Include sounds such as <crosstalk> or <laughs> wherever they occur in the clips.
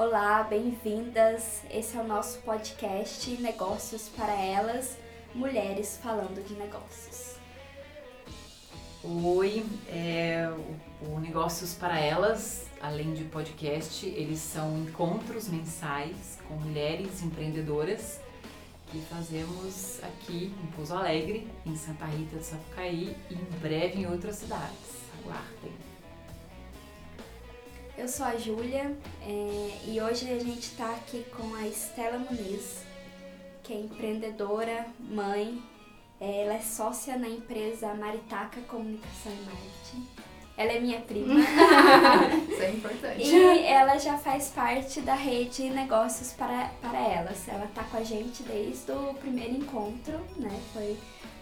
Olá, bem-vindas. Esse é o nosso podcast Negócios para Elas, mulheres falando de negócios. Oi, é, o, o Negócios para Elas, além de podcast, eles são encontros mensais com mulheres empreendedoras que fazemos aqui em Pouso Alegre, em Santa Rita de Sapucaí e em breve em outras cidades. Aguardem. Eu sou a Júlia é, e hoje a gente está aqui com a Estela Muniz, que é empreendedora, mãe, é, ela é sócia na empresa Maritaca Comunicação e Marketing. Ela é minha prima. <laughs> Isso é importante. E ela já faz parte da rede Negócios para, para Elas. Ela tá com a gente desde o primeiro encontro, né? Foi,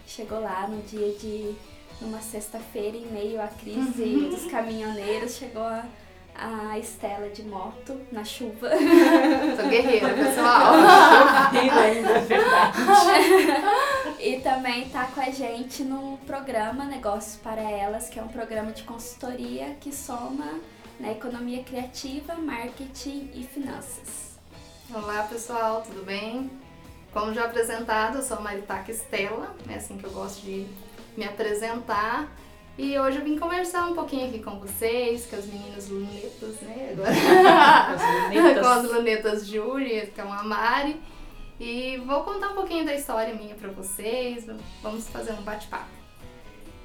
chegou lá no dia de. numa sexta-feira, em meio à crise Uhum. dos caminhoneiros, chegou a, a Estela de moto na chuva. <laughs> Sou guerreira, pessoal. <laughs> Chovendo ainda, é verdade. E também tá com a gente no programa Negócios para Elas, que é um programa de consultoria que soma na economia criativa, marketing e finanças. Olá, pessoal, tudo bem? Como já apresentado, eu sou a Maritaca Estela, é assim que eu gosto de me apresentar. E hoje eu vim conversar um pouquinho aqui com vocês, com as meninas lunetas, né? Agora. As <laughs> lunetas. com as lunetas Júlia, que é uma Mari. E vou contar um pouquinho da história minha pra vocês. Vamos fazer um bate-papo.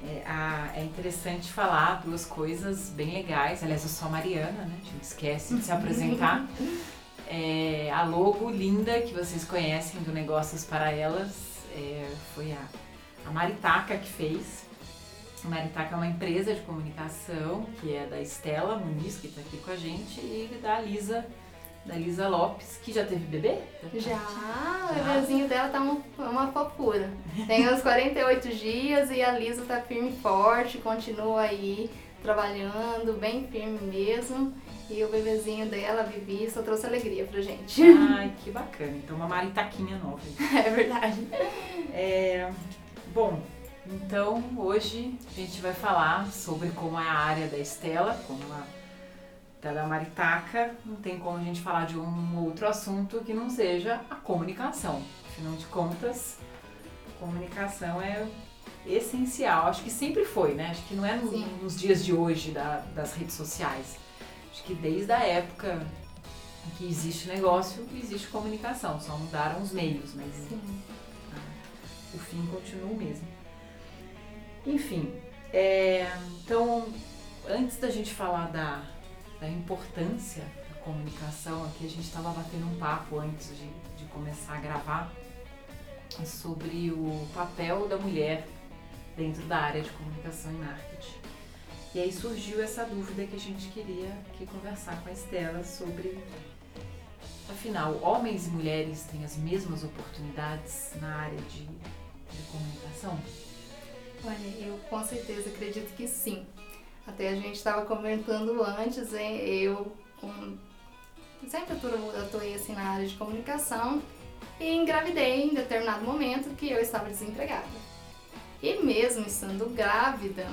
É, a- é interessante falar duas coisas bem legais. Aliás, eu sou a Mariana, né? A gente esquece de se <laughs> apresentar. É, a logo linda que vocês conhecem do Negócios para Elas é, foi a, a Maritaca que fez. Maritaca é uma empresa de comunicação que é da Estela Muniz, que está aqui com a gente, e da Lisa, da Lisa Lopes, que já teve bebê? Já, o bebezinho dela tá uma, uma fofura. Tem uns 48 dias e a Lisa tá firme e forte, continua aí trabalhando, bem firme mesmo. E o bebezinho dela, a Vivi, só trouxe alegria pra gente. Ai, que bacana. Então, uma Maritaquinha nova. <laughs> É verdade. É, bom, então hoje a gente vai falar sobre como é a área da Estela, como a da da Maritaca. Não tem como a gente falar de um outro assunto que não seja a comunicação. Afinal de contas, comunicação é essencial. Acho que sempre foi, né? Acho que não é no- Sim. nos dias de hoje da- das redes sociais. Acho que desde a época que existe negócio, existe comunicação. Só mudaram os meios, mas o fim continua o mesmo. Enfim, é, então, antes da gente falar da, da importância da comunicação, aqui a gente estava batendo um papo antes de, de começar a gravar sobre o papel da mulher dentro da área de comunicação e marketing. E aí surgiu essa dúvida que a gente queria aqui conversar com a Estela sobre Afinal, homens e mulheres têm as mesmas oportunidades na área de, de comunicação? Olha, eu com certeza acredito que sim. Até a gente estava comentando antes, hein, eu com... sempre atu- atuei assim na área de comunicação e engravidei em determinado momento que eu estava desempregada. E mesmo estando grávida,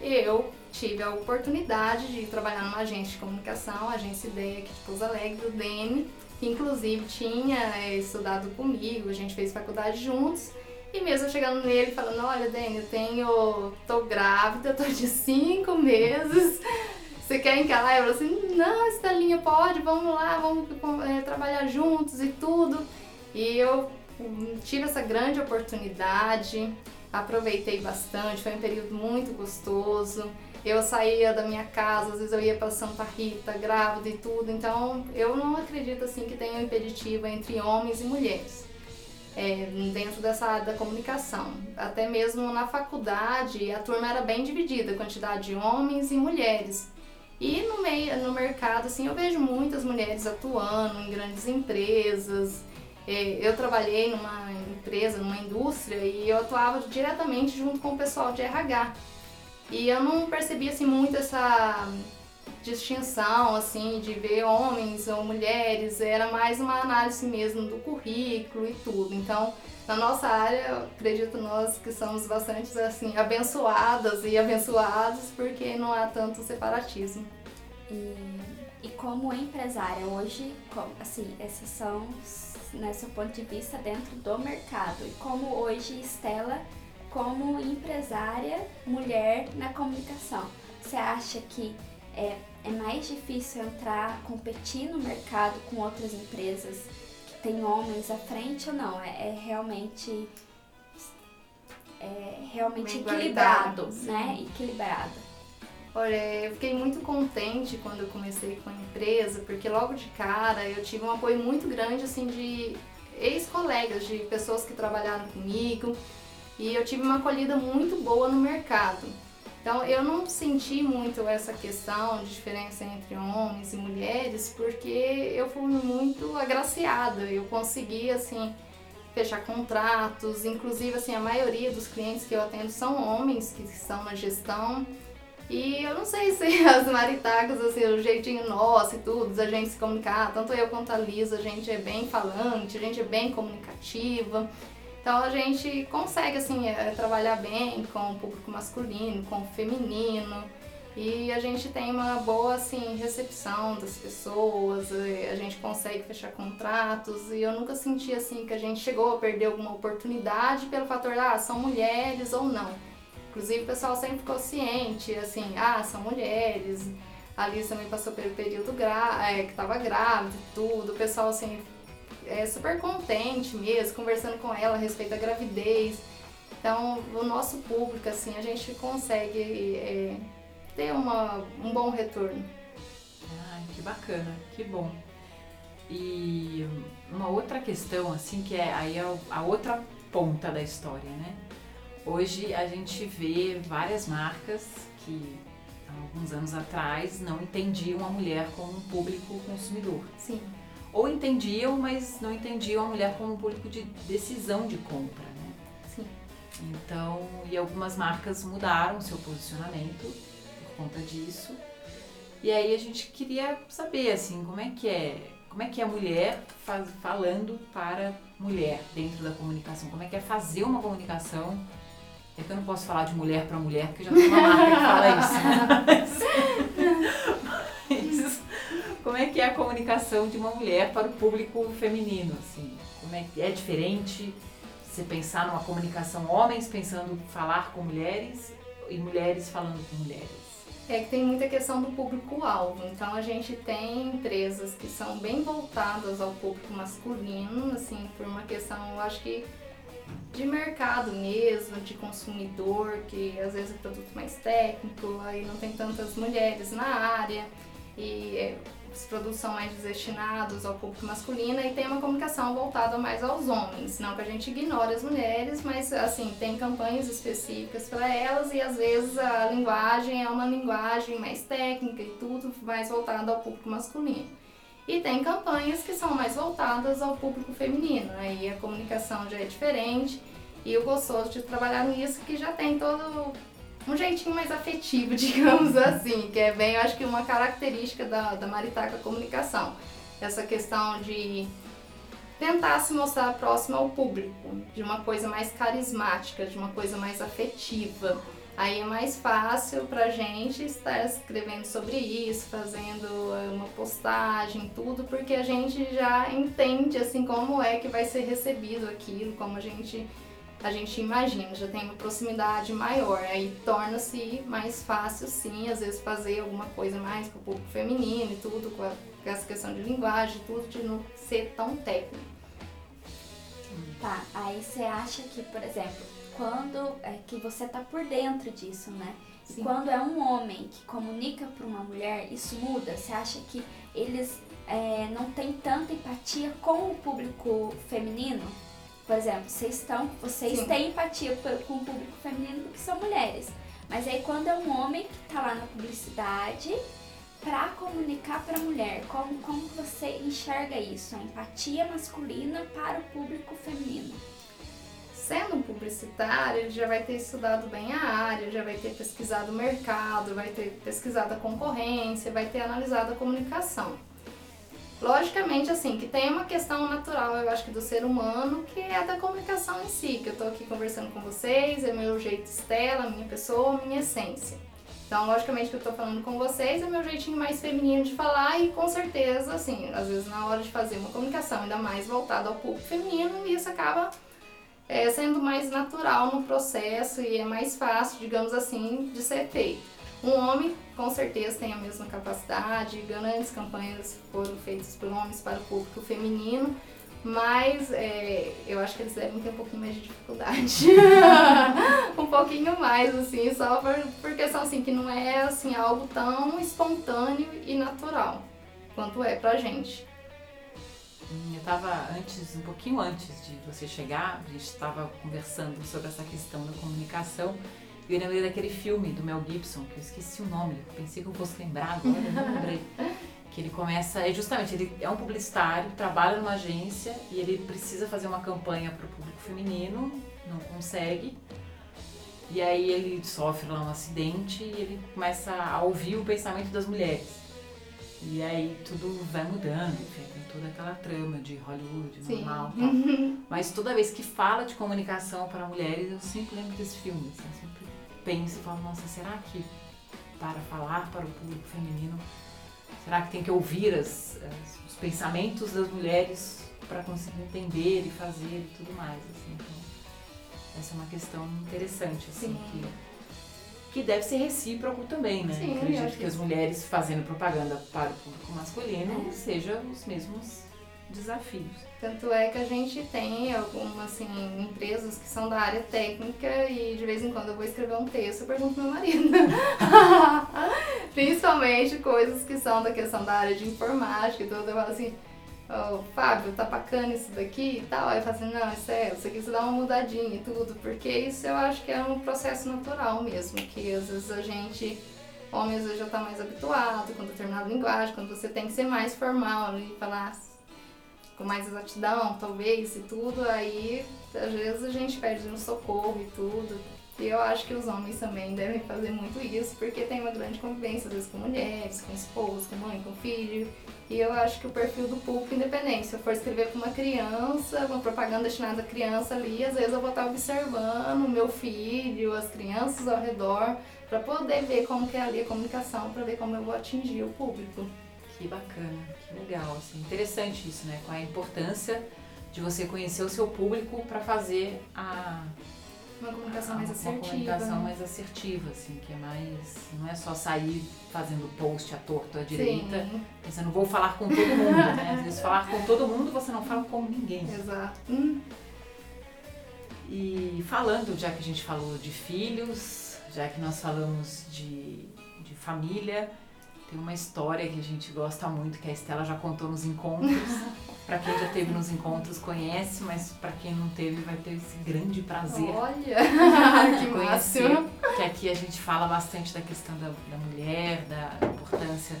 eu tive a oportunidade de trabalhar numa agência de comunicação, agência Ideia aqui de Pouso Alegre, do DEME, que inclusive tinha eh, estudado comigo, a gente fez faculdade juntos. E mesmo chegando nele falando, olha, Dani, eu tenho. tô grávida, tô de cinco meses. Você quer encarar? Eu falei assim, não, Estelinha, pode, vamos lá, vamos eh, trabalhar juntos e tudo. E eu hum, tive essa grande oportunidade, aproveitei bastante, foi um período muito gostoso. Eu saía da minha casa, às vezes eu ia para Santa Rita, grávida e tudo. Então, eu não acredito assim que tenha um impeditivo entre homens e mulheres é, dentro dessa área da comunicação. Até mesmo na faculdade, a turma era bem dividida, quantidade de homens e mulheres. E no meio, no mercado, assim, eu vejo muitas mulheres atuando em grandes empresas. É, Eu trabalhei numa empresa, numa indústria, e eu atuava diretamente junto com o pessoal de RH. E eu não percebi assim muito essa distinção assim de ver homens ou mulheres, era mais uma análise mesmo do currículo e tudo. Então, na nossa área, acredito nós que somos bastante assim abençoadas e abençoados porque não há tanto separatismo. E, e como empresária hoje, como, assim, esses são né, seu ponto de vista dentro do mercado. E como hoje Estela, como empresária mulher na comunicação, você acha que é, é mais difícil entrar, competir no mercado com outras empresas que têm homens à frente ou não? É, é realmente é realmente equilibrado, né? Equilibrado. Olha, eu fiquei muito contente quando eu comecei com a empresa, porque logo de cara eu tive um apoio muito grande assim de ex-colegas, de pessoas que trabalharam comigo, e eu tive uma acolhida muito boa no mercado. Então eu não senti muito essa questão de diferença entre homens e mulheres, porque eu fui muito agraciada, eu consegui assim fechar contratos, inclusive assim a maioria dos clientes que eu atendo são homens que estão na gestão. E eu não sei se <laughs> as maritacas, assim, o jeitinho nosso e tudo, a gente se comunicar, tanto eu quanto a Lisa, a gente é bem falante, a gente é bem comunicativa. Então a gente consegue, assim, é, trabalhar bem com o público masculino, com o feminino. E a gente tem uma boa, assim, recepção das pessoas, a gente consegue fechar contratos. E eu nunca senti, assim, que a gente chegou a perder alguma oportunidade pelo fator, ah, são mulheres ou não Inclusive o pessoal sempre ficou ciente, assim, ah, são mulheres. A Alice também passou pelo período gra é, que estava grávida tudo. O pessoal, assim, é super contente mesmo, conversando com ela a respeito da gravidez. Então, o nosso público, assim, a gente consegue é, ter uma, um bom retorno. Ai, que bacana, que bom. E uma outra questão, assim, que é aí a, a outra ponta da história, né? Hoje a gente vê várias marcas que há alguns anos atrás não entendiam a mulher como um público consumidor. Sim. Ou entendiam, mas não entendiam a mulher como um público de decisão de compra, né? Sim. Então, e algumas marcas mudaram seu posicionamento por conta disso. E aí a gente queria saber assim, como é que é, como é que é a mulher faz, falando para mulher dentro da comunicação? Como é que é fazer uma comunicação é que eu não posso falar de mulher para mulher, porque já tem uma marca que fala isso. Mas, <laughs> como é que é a comunicação de uma mulher para o público feminino? Assim? Como é que é diferente você pensar numa comunicação homens pensando falar com mulheres e mulheres falando com mulheres? É que tem muita questão do público-alvo. Então a gente tem empresas que são bem voltadas ao público masculino, assim, por uma questão, eu acho que de mercado mesmo, de consumidor, que às vezes é produto mais técnico, aí não tem tantas mulheres na área e é, os produtos são mais destinados ao público masculino e tem uma comunicação voltada mais aos homens. Não que a gente ignore as mulheres, mas assim, tem campanhas específicas para elas e às vezes a linguagem é uma linguagem mais técnica e tudo mais voltado ao público masculino. E tem campanhas que são mais voltadas ao público feminino, aí a comunicação já é diferente. E o gostoso de trabalhar nisso que já tem todo um jeitinho mais afetivo, <laughs> digamos assim, que é bem, eu acho que uma característica da, da Maritaca Comunicação. Essa questão de tentar se mostrar próximo ao público, de uma coisa mais carismática, de uma coisa mais afetiva. Aí é mais fácil pra gente estar escrevendo sobre isso, fazendo eh, uma postagem, tudo, porque a gente já entende assim como é que vai ser recebido aquilo, como a gente a gente imagina, já tem uma proximidade maior, aí torna-se mais fácil sim, às vezes fazer alguma coisa mais para o público feminino e tudo, com, a, com essa questão de linguagem, tudo de não ser tão técnico. Tá, aí você acha que, por exemplo, quando é que você tá por dentro disso, né? Sim. E quando é um homem que comunica para uma mulher, isso muda? Você acha que eles é, não têm tanta empatia com o público feminino? Por exemplo, vocês, estão, vocês têm empatia com o público feminino porque são mulheres. Mas aí quando é um homem que está lá na publicidade para comunicar para a mulher, como, como você enxerga isso? A empatia masculina para o público feminino? sendo um publicitário, ele já vai ter estudado bem a área, já vai ter pesquisado o mercado, vai ter pesquisado a concorrência, vai ter analisado a comunicação. Logicamente, assim, que tem uma questão natural, eu acho que do ser humano, que é da comunicação em si, que eu tô aqui conversando com vocês, é meu jeito Estela, minha pessoa, minha essência. Então, logicamente que eu tô falando com vocês é meu jeitinho mais feminino de falar e com certeza, assim, às vezes na hora de fazer uma comunicação ainda mais voltada ao público feminino, isso acaba é, sendo mais natural no processo e é mais fácil, digamos assim, de ser feito. Um homem, com certeza, tem a mesma capacidade, grandes campanhas foram feitas por homens para o público feminino, mas é, eu acho que eles devem ter um pouquinho mais de dificuldade. <laughs> um pouquinho mais, assim, só por, por questão assim, que não é assim, algo tão espontâneo e natural quanto é pra gente. Eu estava antes, um pouquinho antes de você chegar, a gente estava conversando sobre essa questão da comunicação. E eu lembrei daquele filme do Mel Gibson, que eu esqueci o nome, pensei que eu fosse lembrar agora, não lembrei. <laughs> que ele começa, é justamente, ele é um publicitário, trabalha numa agência e ele precisa fazer uma campanha para o público feminino, não consegue. E aí ele sofre lá um acidente e ele começa a ouvir o pensamento das mulheres. E aí tudo vai mudando, enfim, tem toda aquela trama de Hollywood, Sim. normal tal. <laughs> Mas toda vez que fala de comunicação para mulheres, eu sempre lembro desse filme. Assim, sempre penso e falo, nossa, será que para falar para o público feminino Será que tem que ouvir as, as, os pensamentos das mulheres para conseguir entender e fazer e tudo mais? Assim. Então, essa é uma questão interessante, assim, que, que deve ser recíproco também, né? Sim, eu Acredito que, que as sim. mulheres fazendo propaganda para o público masculino É. sejam os mesmos desafios. Tanto é que a gente tem algumas assim, empresas que são da área técnica e de vez em quando eu vou escrever um texto eu pergunto meu marido. <laughs> Principalmente coisas que são da questão da área de informática e tudo. Eu falo assim, ô Fábio, tá bacana isso daqui e tal. Aí eu falo assim, não, isso é, isso aqui você dá uma mudadinha e tudo, porque isso eu acho que é um processo natural mesmo, que às vezes a gente homem às vezes já tá mais habituado com determinada linguagem, quando você tem que ser mais formal e falar com mais exatidão, talvez, e tudo, aí às vezes a gente perde no socorro e tudo. E eu acho que os homens também devem fazer muito isso, porque tem uma grande convivência, às vezes, com mulheres, com esposa, com mãe, com filho. E eu acho que o perfil do público, independente, se eu for escrever para uma criança, uma propaganda destinada à criança ali, às vezes eu vou estar observando o meu filho, as crianças ao redor, para poder ver como que é ali a comunicação, para ver como eu vou atingir o público. Que bacana, legal, assim, interessante isso, né? Qual é a importância de você conhecer o seu público para fazer a Uma comunicação mais uma assertiva. comunicação mais assertiva, assim, que é mais. Não é só sair fazendo post à torta à direita, Sim, pensando, vou falar com todo mundo, né? <laughs> Às vezes falar com todo mundo você não fala com ninguém. exato. Hum, E falando, já que a gente falou de filhos, já que nós falamos de, de família, tem uma história que a gente gosta muito, que a Estela já contou nos encontros. <laughs> Para quem já teve nos encontros conhece, mas para quem não teve vai ter esse grande prazer Olha, <laughs> que conhecer, máximo. que aqui a gente fala bastante da questão da, da mulher, da importância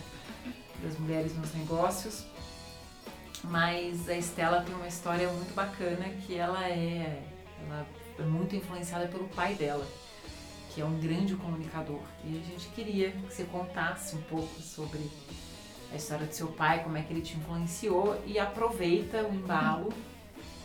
das mulheres nos negócios. Mas a Estela tem uma história muito bacana que ela é, ela é muito influenciada pelo pai dela, que é um grande comunicador. E a gente queria que você contasse um pouco sobre a história do seu pai, como é que ele te influenciou e aproveita o embalo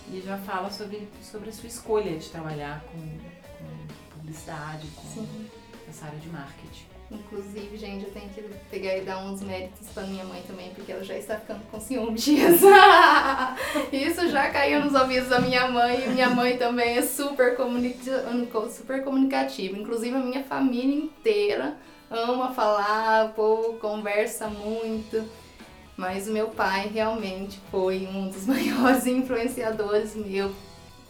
e já fala sobre, sobre a sua escolha de trabalhar com, com publicidade, com Sim. essa área de marketing. Inclusive, gente, eu tenho que pegar e dar uns méritos pra minha mãe também, porque ela já está ficando com ciúme disso. <laughs> Isso já caiu nos ouvidos da minha mãe, e minha mãe também é super, comunica super comunicativa. Inclusive, a minha família inteira ama falar, o povo conversa muito. Mas o meu pai realmente foi um dos <laughs> maiores influenciadores meu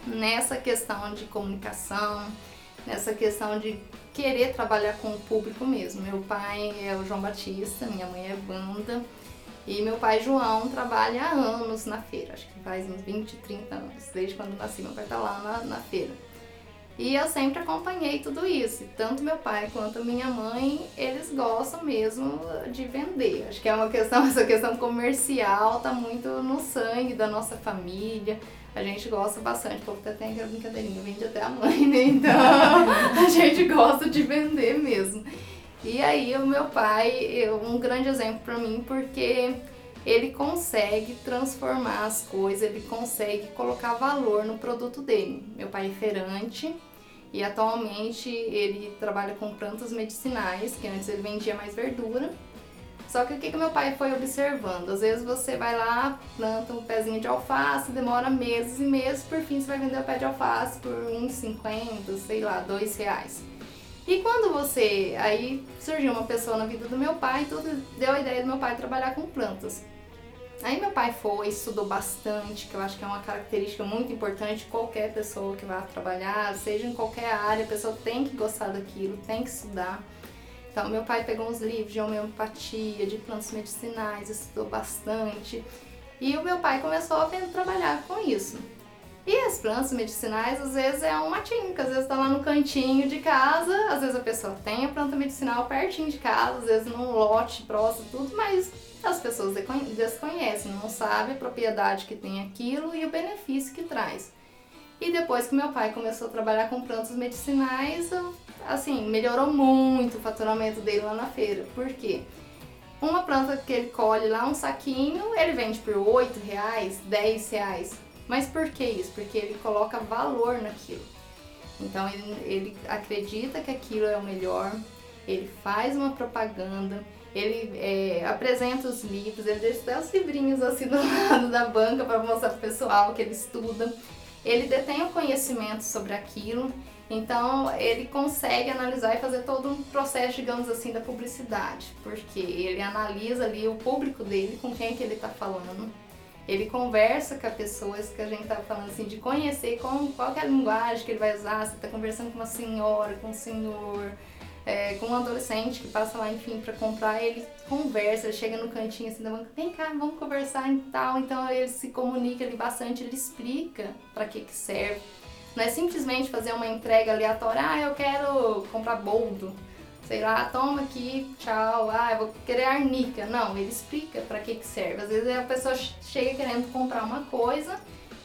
nessa questão de comunicação, nessa questão de querer trabalhar com o público mesmo. Meu pai é o João Batista, minha mãe é Wanda. E meu pai João trabalha há anos na feira, acho que faz uns 20, 30 anos, desde quando nasci, meu pai tá lá na, na feira. E eu sempre acompanhei tudo isso. Tanto meu pai quanto minha mãe, eles gostam mesmo de vender. Acho que é uma questão, <laughs> essa questão comercial tá muito no sangue da nossa família. A gente gosta bastante, até tem aquela brincadeirinha, vende até a mãe, né? Então a gente gosta de vender mesmo. E aí o meu pai é um grande exemplo para mim, porque ele consegue transformar as coisas, ele consegue colocar valor no produto dele. Meu pai é feirante E atualmente ele trabalha com plantas medicinais, que antes ele vendia mais verdura. Só que o que, que meu pai foi observando? Às vezes você vai lá, planta um pezinho de alface, demora meses e meses, por fim você vai vender o pé de alface por uns 50, sei lá, dois reais. E quando você. Aí surgiu uma pessoa na vida do meu pai, tudo deu a ideia do meu pai trabalhar com plantas. Aí meu pai foi, estudou bastante, que eu acho que é uma característica muito importante qualquer pessoa que vá trabalhar, seja em qualquer área, a pessoa tem que gostar daquilo, tem que estudar. Então meu pai pegou uns livros de homeopatia, de plantas medicinais, estudou bastante. E o meu pai começou a trabalhar com isso. E as plantas medicinais, às vezes, é um matinho, que às vezes está lá no cantinho de casa, às vezes a pessoa tem a planta medicinal pertinho de casa, às vezes num lote próximo, tudo, mas as pessoas desconhecem, não sabem a propriedade que tem aquilo e o benefício que traz. E depois que meu pai começou a trabalhar com plantas medicinais, assim, melhorou muito o faturamento dele lá na feira. Por quê? Uma planta que ele colhe lá, um saquinho, ele vende por 8 reais, 10 reais. Mas por que isso? Porque ele coloca valor naquilo. Então ele, ele acredita que aquilo é o melhor, ele faz uma propaganda, ele é, apresenta os livros, ele deixa até os livrinhos assim do <laughs> lado da banca para mostrar pro pessoal que ele estuda. Ele detém o conhecimento sobre aquilo, então ele consegue analisar e fazer todo um processo, digamos assim, da publicidade, porque ele analisa ali o público dele, com quem que ele está falando. Ele conversa com as pessoas que a gente tá falando assim, de conhecer com, qual é a linguagem que ele vai usar, se está conversando com uma senhora, com um senhor, é, com um adolescente que passa lá, enfim, para comprar, ele conversa, ele chega no cantinho assim da banca, vem cá, vamos conversar e tal. Então ele se comunica ali bastante, ele explica para que que serve. Não é simplesmente fazer uma entrega aleatória, ah, eu quero comprar boldo, sei lá, toma aqui, tchau, ah, eu vou querer arnica. Não, ele explica para que que serve. Às vezes a pessoa chega querendo comprar uma coisa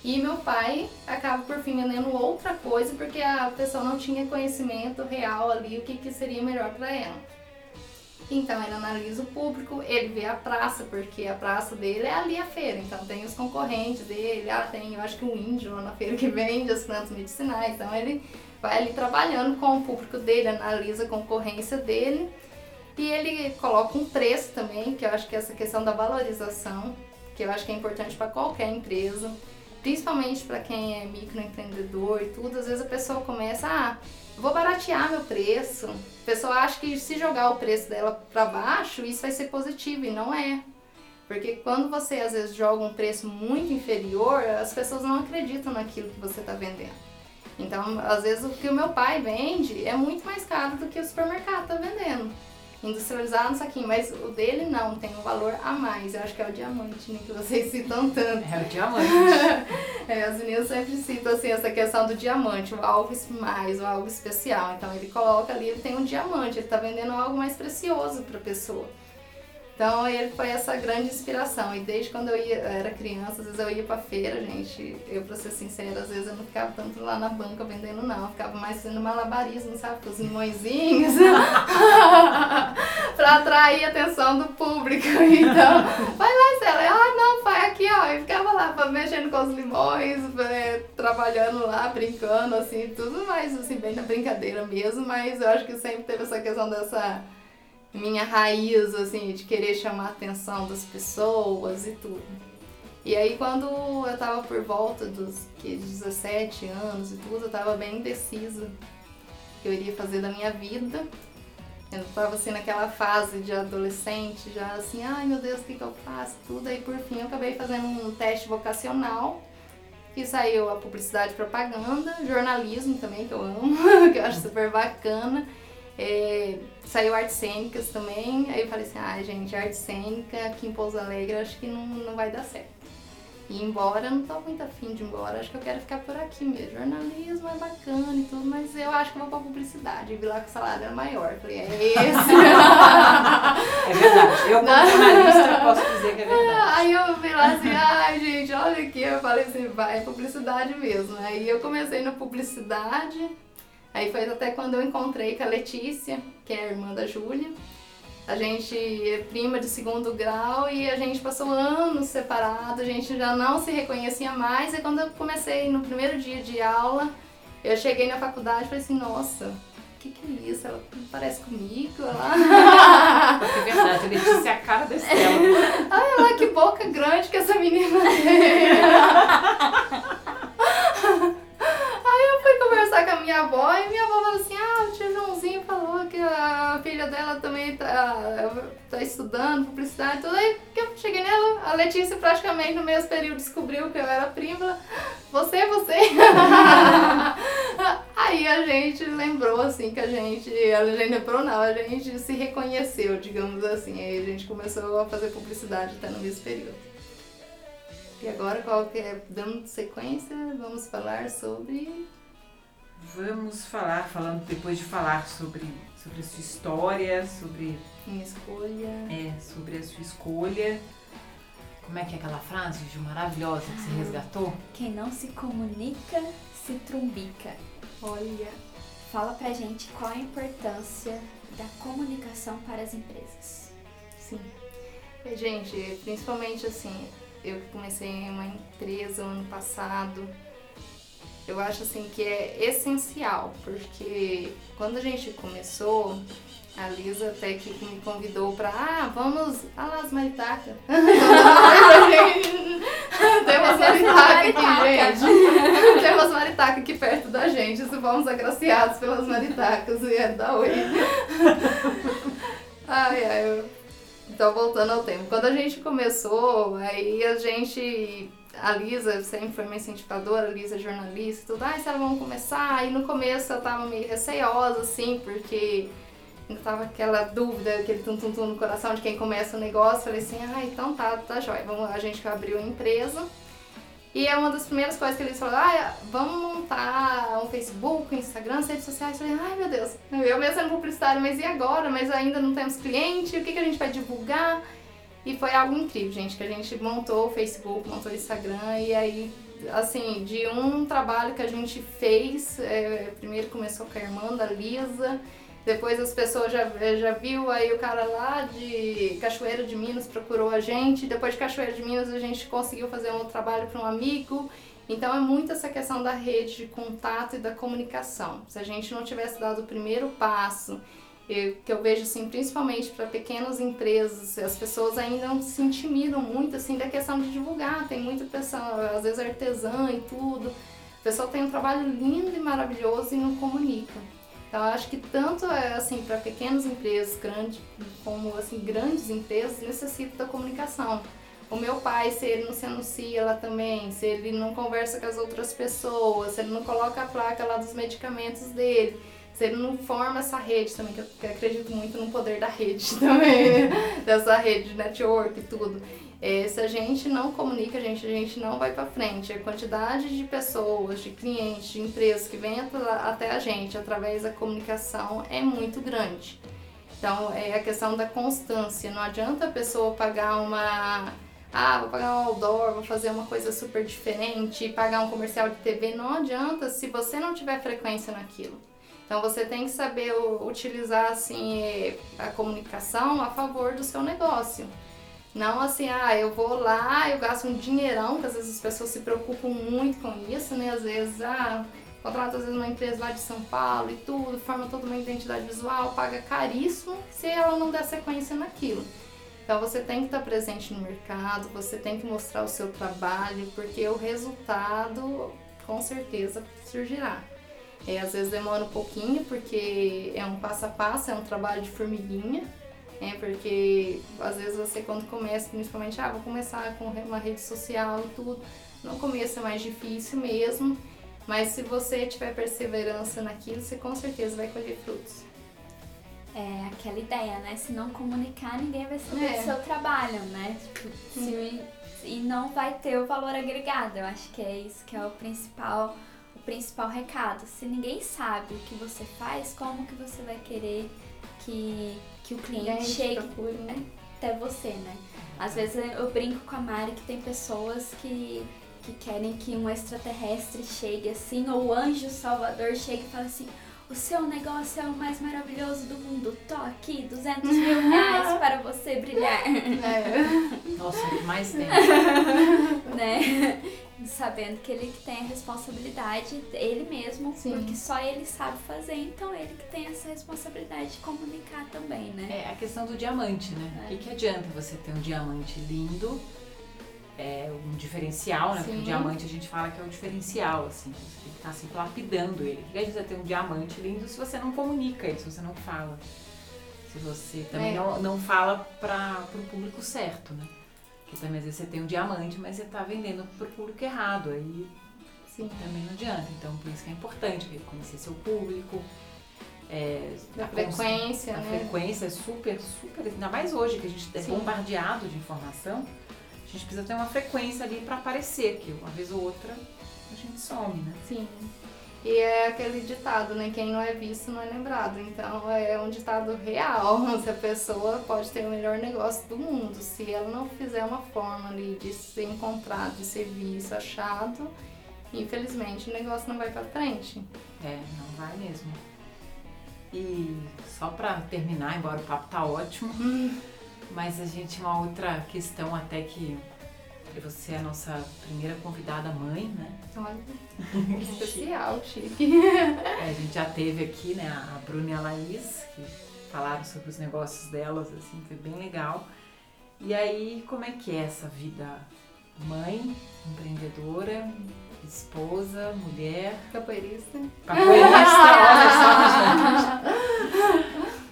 e meu pai acaba por fim vendendo outra coisa porque a pessoa não tinha conhecimento real ali o que, que seria melhor para ela. Então ele analisa o público, ele vê a praça, porque a praça dele é ali a feira, então tem os concorrentes dele, ah, tem eu acho que um índio lá na feira que vende as plantas medicinais, então ele vai ali trabalhando com o público dele, analisa a concorrência dele. E ele coloca um preço também, que eu acho que é essa questão da valorização, que eu acho que é importante para qualquer empresa principalmente para quem é microempreendedor e tudo, às vezes a pessoa começa, ah, vou baratear meu preço. A pessoa acha que se jogar o preço dela para baixo, isso vai ser positivo e não é. Porque quando você às vezes joga um preço muito inferior, as pessoas não acreditam naquilo que você está vendendo. Então, às vezes o que o meu pai vende é muito mais caro do que o supermercado está vendendo industrializado no saquinho, mas o dele não, tem um valor a mais. Eu acho que é o diamante, né, que vocês <laughs> citam tanto. É o diamante. <laughs> é, as meninas sempre citam assim, essa questão do diamante, o algo mais, o algo especial. Então ele coloca ali, ele tem um diamante, ele está vendendo algo mais precioso para a pessoa. Então ele foi essa grande inspiração. E desde quando eu, ia, eu era criança, às vezes eu ia pra feira, gente. Eu, pra ser sincera, às vezes eu não ficava tanto lá na banca vendendo, não. Eu ficava mais fazendo malabarismo, sabe? Com os limõezinhos. <laughs> pra atrair a atenção do público. <laughs> Então, vai lá, Cela. Ah, não, vai aqui, ó. E ficava lá mexendo com os limões, é, trabalhando lá, brincando, assim, tudo mais, assim, bem na brincadeira mesmo. Mas eu acho que sempre teve essa questão dessa minha raiz, assim, de querer chamar a atenção das pessoas e tudo. E aí quando eu tava por volta dos que, 17 anos e tudo, eu tava bem indecisa o que eu iria fazer da minha vida. Eu tava assim naquela fase de adolescente, já assim, ai meu Deus, o que, que eu faço? Tudo. Aí por fim eu acabei fazendo um teste vocacional que saiu a publicidade e propaganda, jornalismo também, que eu amo, <laughs> que eu acho super bacana. É, saiu artes cênicas também, aí eu falei assim, ah gente, arte cênica aqui em Pouso Alegre acho que não, não vai dar certo. E embora, não tô muito afim de ir embora, acho que eu quero ficar por aqui mesmo. Jornalismo é bacana e tudo, mas eu acho que vou pra publicidade. E vi lá que o salário era maior. Eu falei, é esse. <laughs> é verdade. Eu, como jornalista, posso dizer que é verdade. Aí eu vi lá assim, ai gente, olha aqui. Eu falei assim, vai, é publicidade mesmo. Aí eu comecei na publicidade. Aí foi até quando eu encontrei com a Letícia, que é a irmã da Júlia. A gente é prima de segundo grau e a gente passou anos separados, a gente já não se reconhecia mais. E quando eu comecei no primeiro dia de aula, Eu cheguei na faculdade e falei assim, nossa, o que, que é isso? Ela parece comigo? Ela... <laughs> é verdade, a Letícia é a cara da Estela. Ai, olha que boca grande que essa menina tem. <laughs> Aí eu fui conversar com a minha avó e minha avó falou assim, ah, o tio Joãozinho falou que a filha dela também tá, tá estudando publicidade e tudo. Aí que eu cheguei nela, a Letícia praticamente no mesmo período descobriu que eu era prima. Você, você. <laughs> Aí a gente lembrou assim que a gente, a gente lembrou não, a gente se reconheceu, digamos assim. Aí a gente começou a fazer publicidade até no mesmo período. E agora, qual que é, dando sequência, vamos falar sobre... Vamos falar, falando depois de falar sobre, sobre sua história, sobre... Minha escolha. É, sobre a sua escolha. Como é que é aquela frase, de maravilhosa que você resgatou? Quem não se comunica, se trumbica. Olha. Fala pra gente qual a importância da comunicação para as empresas. Sim. Gente, principalmente assim, eu que comecei em uma empresa ano passado, eu acho assim que é essencial, porque quando a gente começou, a Lisa até que me convidou pra, ah, vamos, ah lá as maritacas. <laughs> Tem umas maritacas aqui, gente. Tem umas maritacas aqui perto da gente, fomos agraciados pelas maritacas e é da Oi. <laughs> Ai, ai, eu então, voltando ao tema. Quando a gente começou, aí a gente. A Lisa sempre foi uma incentivadora, a Lisa é jornalista tudo. Ah, se vamos começar? E no começo eu tava meio receosa, assim, porque ainda tava aquela dúvida, aquele tum-tum-tum no coração de quem começa o negócio. Falei assim, ah, então tá, tá jóia. Vamos, a gente abriu a empresa. E é uma das primeiras coisas que eles falaram, ah, vamos montar um Facebook, um Instagram, redes sociais. Eu falei, ai meu Deus, eu mesmo sendo publicitário, mas e agora? Mas ainda não temos cliente, o que, que a gente vai divulgar? E foi algo incrível, gente, que a gente montou o Facebook, montou o Instagram e aí, assim, de um trabalho que a gente fez, é, primeiro começou com a irmã da Lisa, depois as pessoas já, já viu, aí o cara lá de Cachoeira de Minas procurou a gente. Depois de Cachoeira de Minas a gente conseguiu fazer um trabalho para um amigo. Então é muito essa questão da rede de contato e da comunicação. Se a gente não tivesse dado o primeiro passo, eu, que eu vejo assim, principalmente para pequenas empresas, as pessoas ainda não se intimidam muito assim da questão de divulgar. Tem muita pessoa, às vezes artesã e tudo. O pessoal tem um trabalho lindo e maravilhoso e não comunica. Então, eu acho que tanto é, assim para pequenas empresas, grandes, como assim grandes empresas necessita da comunicação. O meu pai, se ele não se anuncia lá também, se ele não conversa com as outras pessoas, se ele não coloca a placa lá dos medicamentos dele, se ele não forma essa rede também, que eu acredito muito no poder da rede <laughs> também, dessa rede de network e tudo. É, se a gente não comunica, a gente, a gente não vai para frente. A quantidade de pessoas, de clientes, de empresas que vêm até a gente através da comunicação é muito grande. Então, é a questão da constância. Não adianta a pessoa pagar uma. Ah, vou pagar um outdoor, vou fazer uma coisa super diferente, pagar um comercial de TV. Não adianta se você não tiver frequência naquilo. Então você tem que saber utilizar assim a comunicação a favor do seu negócio. Não assim, ah, eu vou lá, eu gasto um dinheirão, que às vezes as pessoas se preocupam muito com isso, né? Às vezes, ah, contrata às vezes uma empresa lá de São Paulo e tudo, forma toda uma identidade visual, paga caríssimo se ela não der sequência naquilo. Então você tem que estar presente no mercado, você tem que mostrar o seu trabalho, porque o resultado com certeza surgirá. É, às vezes demora um pouquinho, porque é um passo a passo, é um trabalho de formiguinha, é, porque às vezes você quando começa, principalmente, ah, vou começar com uma rede social e tudo, no começo é mais difícil mesmo, mas se você tiver perseverança naquilo, você com certeza vai colher frutos. É aquela ideia, né? Se não comunicar, ninguém vai saber é. do seu trabalho, né? Tipo, se, e não vai ter o valor agregado. Eu acho que é isso que é o principal, o principal recado. Se ninguém sabe o que você faz, como que você vai querer que que o cliente chegue né, até você, né? Às vezes eu brinco com a Mari que tem pessoas que, que querem que um extraterrestre chegue assim, ou o anjo salvador chegue e fale assim, o seu negócio é o mais maravilhoso do mundo, tô aqui, 200 mil <laughs> reais para você brilhar. É. Nossa, mais tem. <laughs> né? Sabendo que ele que tem a responsabilidade, ele mesmo, Sim. porque só ele sabe fazer, então ele que tem essa responsabilidade de comunicar também, né? É a questão do diamante, né? É. O que, que adianta você ter um diamante lindo, é um diferencial, né? Porque Sim. o diamante a gente fala que é o diferencial, assim. Você tem que estar sempre lapidando ele. O que adianta ter um diamante lindo se você não comunica ele, se você não fala? Se você também É. não, não fala para o público certo, né? Porque também às vezes você tem um diamante, mas você está vendendo para o público errado. Aí Sim. também não adianta. Então, por isso que é importante conhecer seu público. É, Da frequência, a né? frequência é super, super. Ainda mais hoje que a gente é Sim. bombardeado de informação, a gente precisa ter uma frequência ali para aparecer, que uma vez ou outra a gente some, né? Sim. E é aquele ditado, né? Quem não é visto não é lembrado. Então é um ditado real. <laughs> Se a pessoa pode ter o melhor negócio do mundo, se ela não fizer uma forma ali de ser encontrado, de ser visto, achado, infelizmente o negócio não vai pra frente. É, não vai mesmo. E só para terminar, embora o papo tá ótimo, mas a gente uma outra questão até que você é a nossa primeira convidada mãe, né? Olha, <laughs> especial, chique. É, a gente já teve aqui, né, a Bruna e a Laís, que falaram sobre os negócios delas, assim, foi bem legal. E aí, como é que é essa vida mãe, empreendedora, esposa, mulher, Capoeirista. capoeirista, olha só, gente. <laughs>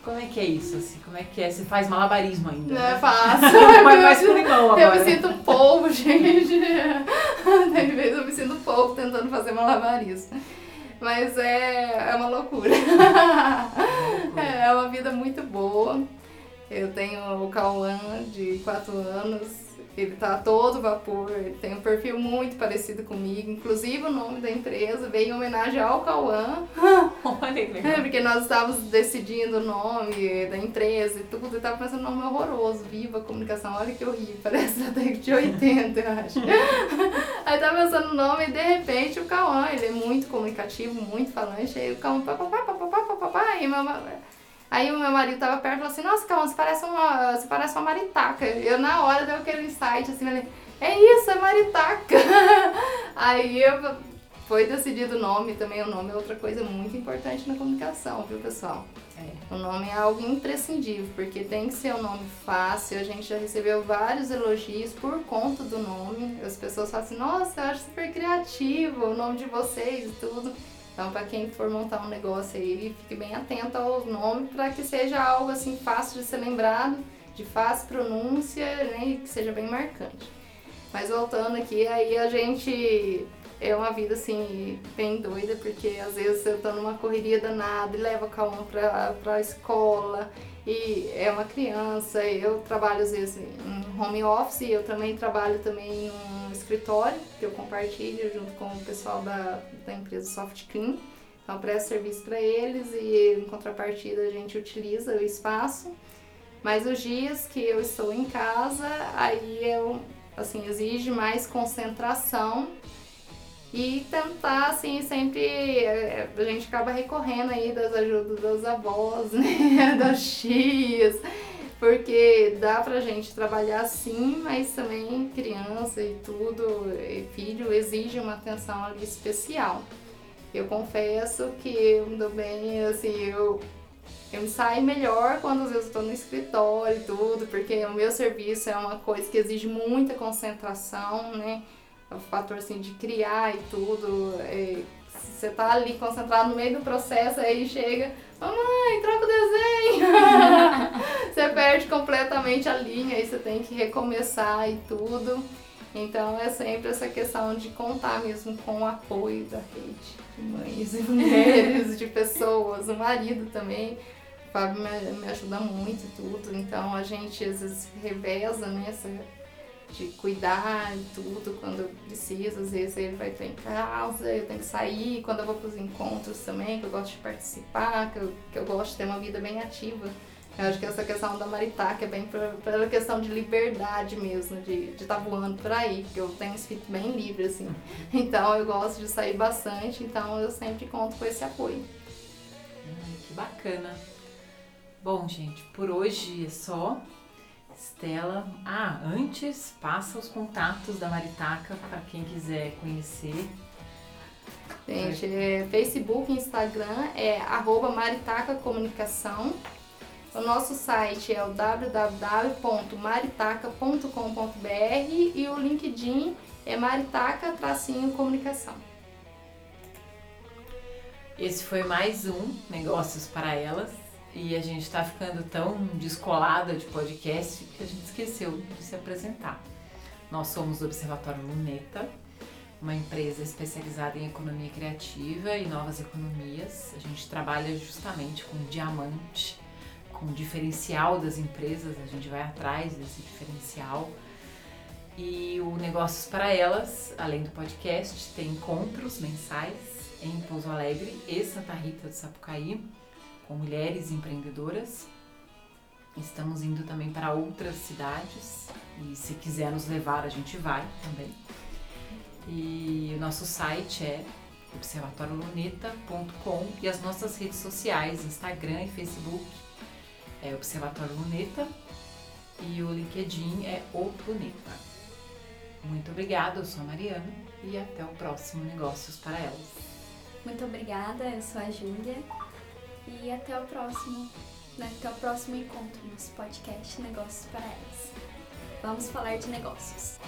Como é que é isso, assim? Como é que é? Você faz malabarismo ainda, Não é né? fácil. Mas <laughs> faz com limão Eu agora. me sinto polvo, <laughs> gente. Tem vezes eu me sinto polvo tentando fazer malabarismo. Mas é, é uma loucura. É uma vida muito boa. Eu tenho o Cauã de 4 anos. Ele tá todo vapor, ele tem um perfil muito parecido comigo. Inclusive o nome da empresa veio em homenagem ao Cauã. Olha que É, legal. porque nós estávamos decidindo o nome da empresa e tudo, e tava pensando num nome horroroso, Viva Comunicação, olha que horrível, parece até de 80, eu acho. aí tava pensando no nome e de repente o Cauã, ele é muito comunicativo, muito falante, aí o Cauã, papapá, papapá, papapá, e meu, aí o meu marido tava perto e falou assim, nossa Cauã, você parece uma, você parece uma maritaca. Eu na hora deu aquele insight assim, falei, é isso, é maritaca. <laughs> aí eu foi decidido o nome também. O nome é outra coisa muito importante na comunicação, viu, pessoal? É. O nome é algo imprescindível, porque tem que ser um nome fácil. A gente já recebeu vários elogios por conta do nome. As pessoas falam assim: nossa, eu acho super criativo o nome de vocês e tudo. Então, para quem for montar um negócio aí, fique bem atento ao nome para que seja algo assim fácil de ser lembrado, de fácil pronúncia, né, e que seja bem marcante. Mas voltando aqui, aí a gente é uma vida assim bem doida, porque às vezes eu tô numa correria danada e levo a Cauã pra, pra escola e é uma criança, eu trabalho às vezes em home office, eu também trabalho também num escritório que eu compartilho junto com o pessoal da, da empresa Soft Clean. Então presto serviço para eles e em contrapartida a gente utiliza o espaço. Mas os dias que eu estou em casa, aí eu assim exige mais concentração e tentar, assim, sempre. eh, A gente acaba recorrendo aí das ajudas das avós, <laughs> né? Das tias. Porque dá pra gente trabalhar sim, mas também criança e tudo, e filho, exige uma atenção ali especial. Eu confesso que eu me dou bem, assim, eu, eu me saio melhor quando às vezes tô no escritório e tudo, porque o meu serviço é uma coisa que exige muita concentração, né? O fator assim de criar e tudo. é, você tá ali concentrado no meio do processo, aí chega, mamãe, troca o desenho! <laughs> você perde completamente a linha, aí você tem que recomeçar e tudo. Então é sempre essa questão de contar mesmo com o apoio da rede de mães e mulheres, de pessoas, o marido também. O Fábio me, me ajuda muito e tudo, então a gente às vezes reveza nessa de cuidar e tudo quando eu preciso. Às vezes ele vai estar em casa, eu tenho que sair. Quando eu vou para os encontros também, que eu gosto de participar, que eu, que eu gosto de ter uma vida bem ativa. Eu acho que essa questão da maritaca é bem pela questão de liberdade mesmo, de estar voando por aí, porque eu tenho um espírito bem livre, assim. <laughs> Então eu gosto de sair bastante, então eu sempre conto com esse apoio. Ai, que bacana. Bom, gente, por hoje é só. Estela, ah, antes passa os contatos da Maritaca para quem quiser conhecer. Gente, é, Facebook e Instagram é arroba Maritaca Comunicação. O nosso site é o www.maritaca.com.br e o LinkedIn é Maritaca-Comunicação. Esse foi mais um Negócios para Elas. E a gente está ficando tão descolada de podcast que a gente esqueceu de se apresentar. Nós somos o Observatório Luneta, uma empresa especializada em economia criativa e novas economias. A gente trabalha justamente com diamante, com o diferencial das empresas, a gente vai atrás desse diferencial. E o Negócios para Elas, além do podcast, tem encontros mensais em Pouso Alegre e Santa Rita do Sapucaí com mulheres empreendedoras. Estamos indo também para outras cidades e se quiser nos levar, a gente vai também. E o nosso site é observatorioluneta.com e as nossas redes sociais, Instagram e Facebook, é Observatório Luneta e o LinkedIn é o Luneta. Muito obrigada, eu sou a Mariana e até o próximo Negócios para Elas. Muito obrigada, eu sou a Júlia e até o próximo, né, até o próximo encontro, nosso podcast Negócios para Elas. Vamos falar de negócios.